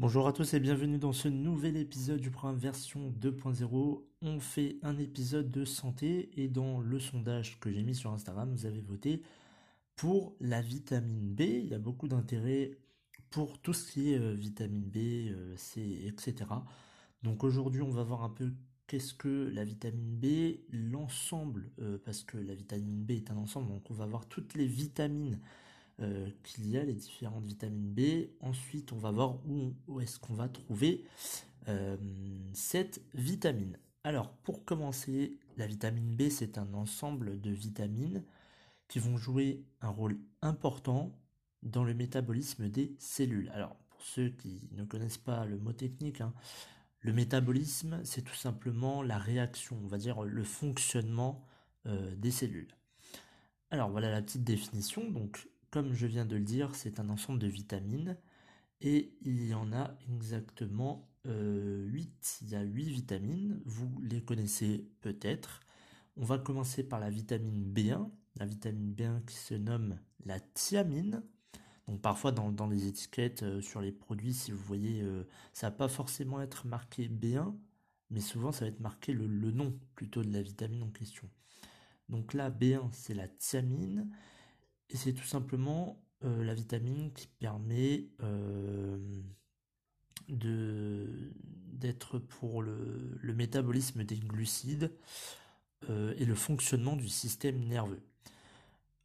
Bonjour à tous et bienvenue dans ce nouvel épisode du programme version 2.0. On fait un épisode de santé et dans le sondage que j'ai mis sur Instagram, vous avez voté pour la vitamine B. Il y a beaucoup d'intérêt pour tout ce qui est euh, vitamine B, euh, C, etc. Donc aujourd'hui, on va voir un peu qu'est-ce que la vitamine B, l'ensemble, euh, parce que la vitamine B est un ensemble, donc on va voir toutes les vitamines euh, qu'il y a, les différentes vitamines B. Ensuite, on va voir où, est-ce qu'on va trouver euh, cette vitamine. Alors, pour commencer, la vitamine B, c'est un ensemble de vitamines qui vont jouer un rôle important dans le métabolisme des cellules. Alors, pour ceux qui ne connaissent pas le mot technique, hein, le métabolisme, c'est tout simplement la réaction, on va dire le fonctionnement euh, des cellules. Alors voilà la petite définition. Donc comme je viens de le dire, c'est un ensemble de vitamines et il y en a exactement 8. Euh, il y a 8 vitamines, vous les connaissez peut-être. On va commencer par la vitamine B1, la vitamine B1 qui se nomme la thiamine. Donc parfois dans, les étiquettes euh, sur les produits, si vous voyez, euh, ça va pas forcément être marqué B1, mais souvent ça va être marqué le, le nom plutôt de la vitamine en question. Donc là, B1, c'est la thiamine. Et c'est tout simplement euh, la vitamine qui permet euh, d'être pour le, métabolisme des glucides euh, et le fonctionnement du système nerveux.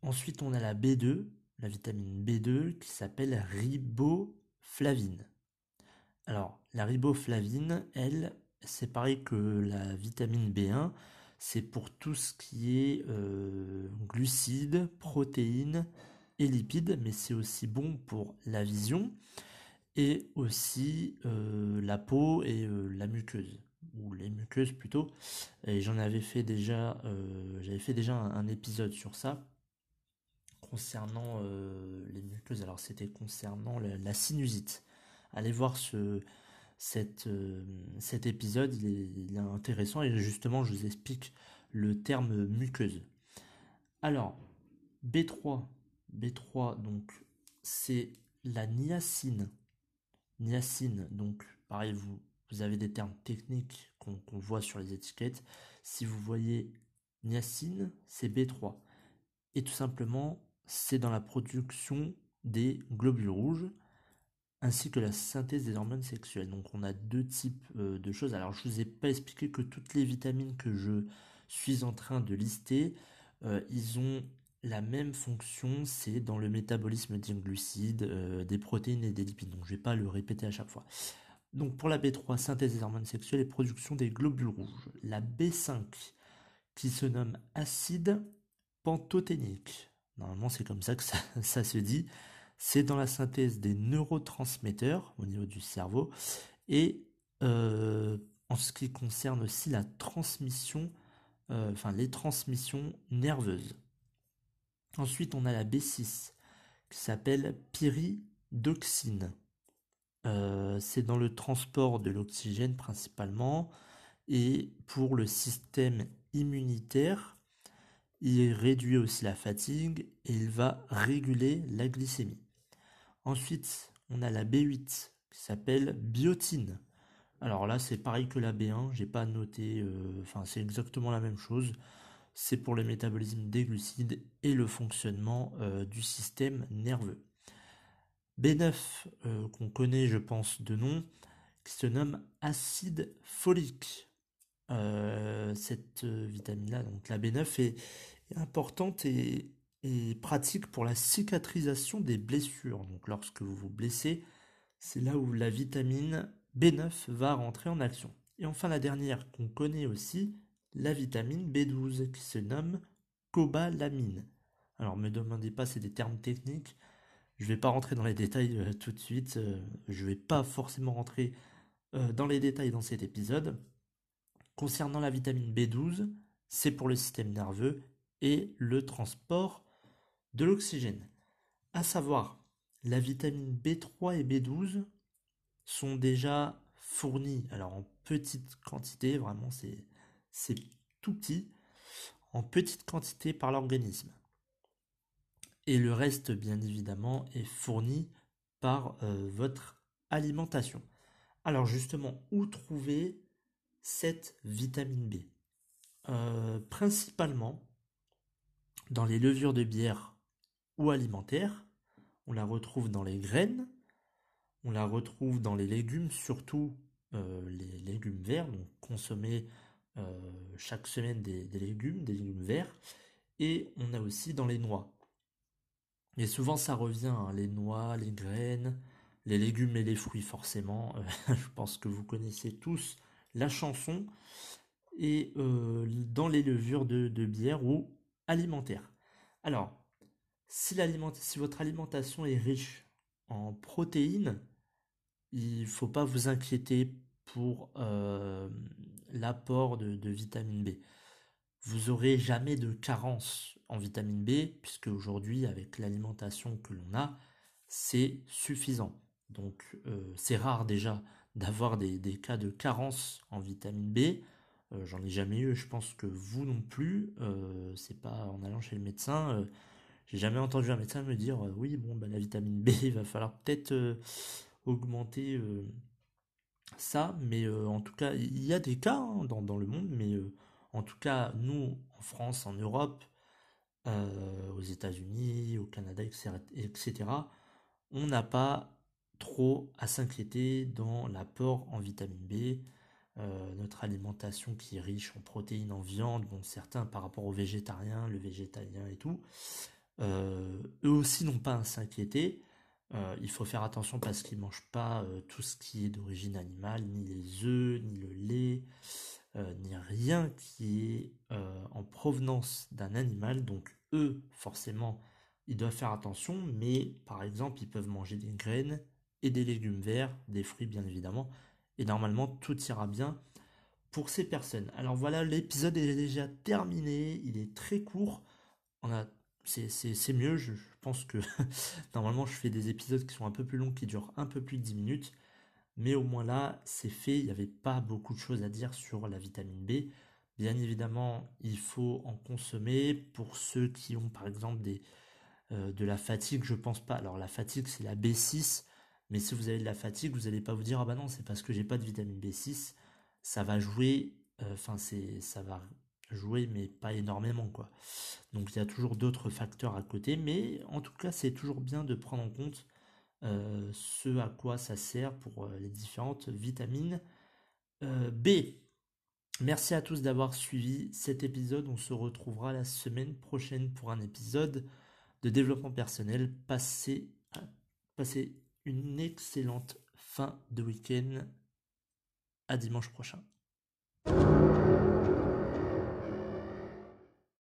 Ensuite, on a la B2, la vitamine B2 qui s'appelle riboflavine. Alors, la riboflavine, elle, c'est pareil que la vitamine B1, c'est pour tout ce qui est euh, glucides, protéines et lipides, mais c'est aussi bon pour la vision et aussi euh, la peau et euh, la muqueuse ou les muqueuses plutôt. Et j'en avais fait déjà, j'avais fait déjà un, épisode sur ça concernant les muqueuses. Alors c'était concernant la, sinusite. Allez voir ce, euh, cet épisode, il est, intéressant et justement, je vous explique le terme muqueuse. Alors, B3, B3, donc, c'est la niacine. Niacine, donc, pareil, vous, vous avez des termes techniques qu'on voit sur les étiquettes. Si vous voyez niacine, c'est B3. Et tout simplement, c'est dans la production des globules rouges ainsi que la synthèse des hormones sexuelles. Donc on a deux types euh, de choses. Alors je vous ai pas expliqué que toutes les vitamines que je suis en train de lister, euh, ils ont la même fonction, c'est dans le métabolisme des glucides, euh, des protéines et des lipides. Donc je vais pas le répéter à chaque fois. Donc pour la B3, synthèse des hormones sexuelles et production des globules rouges. La B5, qui se nomme acide pantothénique. Normalement c'est comme ça que ça se dit c'est dans la synthèse des neurotransmetteurs au niveau du cerveau et euh, en ce qui concerne aussi la transmission, euh, enfin les transmissions nerveuses. Ensuite, on a la B6 qui s'appelle pyridoxine. Euh, c'est dans le transport de l'oxygène principalement et pour le système immunitaire, il réduit aussi la fatigue et il va réguler la glycémie. Ensuite, on a la B8 qui s'appelle biotine. Alors là, c'est pareil que la B1, j'ai pas noté, euh, enfin c'est exactement la même chose. C'est pour le métabolisme des glucides et le fonctionnement euh, du système nerveux. B9, euh, qu'on connaît, je pense, de nom, qui se nomme acide folique. cette vitamine-là, donc la B9, est importante et et pratique pour la cicatrisation des blessures. Donc lorsque vous vous blessez, c'est là où la vitamine B9 va rentrer en action. Et enfin la dernière qu'on connaît aussi, la vitamine B12 qui se nomme cobalamine. Alors me demandez pas, c'est des termes techniques. Je vais pas rentrer dans les détails euh, tout de suite. Je je vais pas forcément rentrer dans les détails dans cet épisode. Concernant la vitamine B12, c'est pour le système nerveux et le transport de l'oxygène. À savoir, la vitamine B3 et B12 sont déjà fournis, alors en petite quantité, vraiment c'est, c'est tout petit, en petite quantité par l'organisme. Et le reste, bien évidemment, est fourni par euh, votre alimentation. Alors justement, où trouver cette vitamine B? Euh, Principalement dans les levures de bière ou alimentaires, on la retrouve dans les graines, on la retrouve dans les légumes, surtout euh, les légumes verts, donc consommer euh, chaque semaine des, légumes, des légumes verts, et on a aussi dans les noix. Et souvent ça revient, hein, les noix, les graines, les légumes et les fruits forcément. je pense que vous connaissez tous la chanson. Et euh, dans les levures de, de bière ou alimentaires. Alors, si, votre alimentation est riche en protéines, il faut pas vous inquiéter pour euh, l'apport de, vitamine B. Vous aurez jamais de carence en vitamine B, puisque aujourd'hui, avec l'alimentation que l'on a, c'est suffisant. Donc euh, c'est rare déjà d'avoir des, cas de carence en vitamine B. Euh, j'en ai jamais eu, je pense que vous non plus. c'est pas en allant chez le médecin j'ai jamais entendu un médecin me dire euh, oui, bon, bah, la vitamine B, il va falloir peut-être euh, augmenter euh, ça, mais en tout cas, il y a des cas hein, dans, le monde, mais en tout cas, nous, en France, en Europe, aux États-Unis, au Canada, etc., on n'a pas trop à s'inquiéter dans l'apport en vitamine B. notre alimentation qui est riche en protéines, en viande, bon certains par rapport aux végétariens, le végétalien et tout, eux aussi n'ont pas à s'inquiéter. Euh, il faut faire attention parce qu'ils mangent pas euh, tout ce qui est d'origine animale, ni les œufs, ni le lait, ni rien qui est en provenance d'un animal. Donc eux, forcément, ils doivent faire attention, mais par exemple, ils peuvent manger des graines et des légumes verts, des fruits bien évidemment, et normalement tout ira bien pour ces personnes. Alors voilà, l'épisode est déjà terminé, il est très court. On a c'est mieux. Je, pense que normalement je fais des épisodes qui sont un peu plus longs, qui durent un peu plus de 10 minutes. Mais au moins là, c'est fait. Il n'y avait pas beaucoup de choses à dire sur la vitamine B. Bien évidemment, il faut en consommer pour ceux qui ont par exemple des, euh, de la fatigue. Je pense pas. Alors la fatigue, c'est la B6. Mais si vous avez de la fatigue, vous n'allez pas vous dire ah bah non, c'est parce que j'ai pas de vitamine B6. Ça va jouer. Euh, enfin, c'est ça va jouer, mais pas énormément, quoi. Donc il y a toujours d'autres facteurs à côté, mais en tout cas, c'est toujours bien de prendre en compte euh, ce à quoi ça sert pour euh, les différentes vitamines euh, B. Merci à tous d'avoir suivi cet épisode. On se retrouvera la semaine prochaine pour un épisode de développement personnel. Passez, passez une excellente fin de week-end. À dimanche prochain.